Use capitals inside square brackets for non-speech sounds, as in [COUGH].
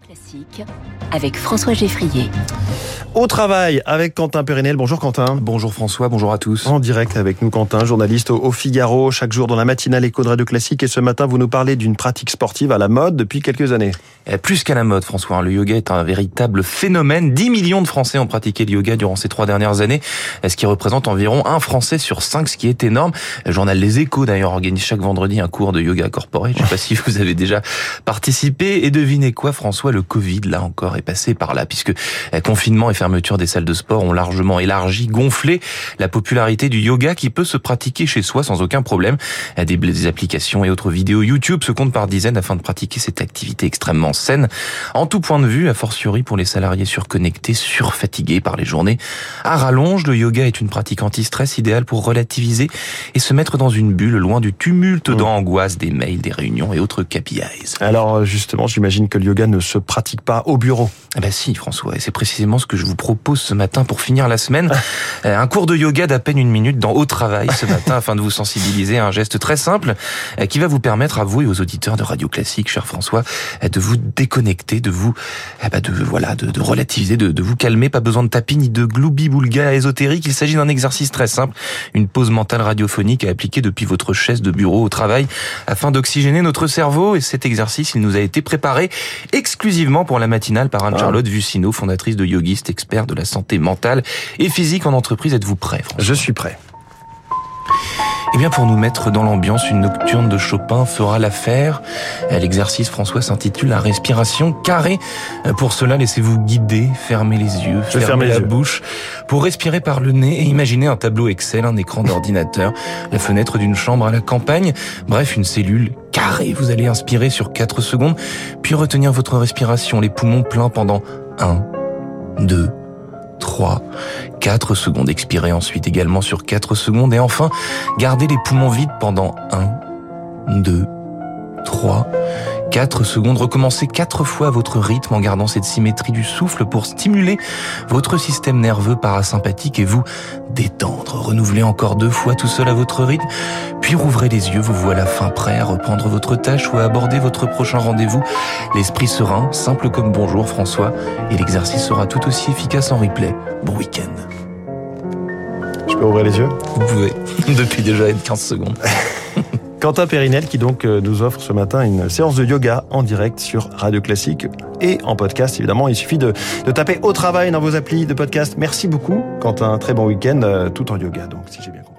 Classique avec François Geffrier. Au travail avec Quentin Périnel. Bonjour Quentin. Bonjour François, bonjour à tous. En direct avec nous Quentin, journaliste au Figaro, chaque jour dans la matinale éco de Radio Classique. Et ce matin, vous nous parlez d'une pratique sportive à la mode depuis quelques années. Eh, plus qu'à la mode François, hein. le yoga est un véritable phénomène. 10 millions de Français ont pratiqué le yoga durant ces trois dernières années, ce qui représente environ un Français sur cinq, ce qui est énorme. Le journal Les Échos d'ailleurs organise chaque vendredi un cours de yoga corporel. Je ne sais pas [LAUGHS] si vous avez déjà participé. Et devinez quoi François, le Covid là encore est passé par là, puisque eh, confinement et fermeture des salles de sport ont largement élargi, gonflé la popularité du yoga qui peut se pratiquer chez soi sans aucun problème. Des, des applications et autres vidéos YouTube se comptent par dizaines afin de pratiquer cette activité extrêmement saine, en tout point de vue, a fortiori pour les salariés surconnectés, surfatigués par les journées. À rallonge, le yoga est une pratique anti-stress idéale pour relativiser et se mettre dans une bulle loin du tumulte mmh. d'angoisse des mails, des réunions et autres KPIs. Alors justement, j'imagine que le yoga ne se pratique pas au bureau. Ah bah si, François, et c'est précisément ce que je vous propose ce matin pour finir la semaine. Euh, un cours de yoga d'à peine une minute dans Au Travail ce matin [LAUGHS] afin de vous sensibiliser à un geste très simple euh, qui va vous permettre à vous et aux auditeurs de Radio Classique, cher François, euh, de vous déconnecter, de vous, bah de voilà, de, de relativiser, de, de, vous calmer. Pas besoin de tapis ni de gloubi-boulga ésotérique. Il s'agit d'un exercice très simple, une pause mentale radiophonique à appliquer depuis votre chaise de bureau au travail afin d'oxygéner notre cerveau. Et cet exercice, il nous a été préparé exclusivement pour la matinale par Anne-Charlotte ah. Vucino, fondatrice de Yogiste, expert de la santé mentale et physique en entreprise. Êtes-vous prêt François? Je suis prêt. Eh bien, pour nous mettre dans l'ambiance, une nocturne de Chopin fera l'affaire. L'exercice, François, s'intitule la respiration carrée. Pour cela, laissez-vous guider, fermez les yeux, fermez la bouche, pour respirer par le nez et imaginez un tableau Excel, un écran d'ordinateur, la fenêtre d'une chambre à la campagne, bref, une cellule carrée. Vous allez inspirer sur 4 secondes, puis retenir votre respiration, les poumons pleins pendant 1, 2, 3, 4 secondes. Expirez ensuite également sur 4 secondes. Et enfin, gardez les poumons vides pendant 1, 2, 3, 4 secondes. Recommencez 4 fois votre rythme en gardant cette symétrie du souffle pour stimuler votre système nerveux parasympathique et vous détendre. Renouvelez encore deux fois tout seul à votre rythme, puis rouvrez les yeux. Vous voilà fin prêt à reprendre votre tâche ou à aborder votre prochain rendez-vous. L'esprit serein, simple comme bonjour François, et l'exercice sera tout aussi efficace en replay. Bon week-end. Je peux ouvrir les yeux? Vous pouvez, [LAUGHS] depuis déjà 15 secondes. [LAUGHS] Quentin Périnel qui donc euh, nous offre ce matin une séance de yoga en direct sur Radio Classique et en podcast évidemment. Il suffit de, de taper au travail dans vos applis de podcast. Merci beaucoup Quentin, très bon week-end euh, tout en yoga donc si j'ai bien compris.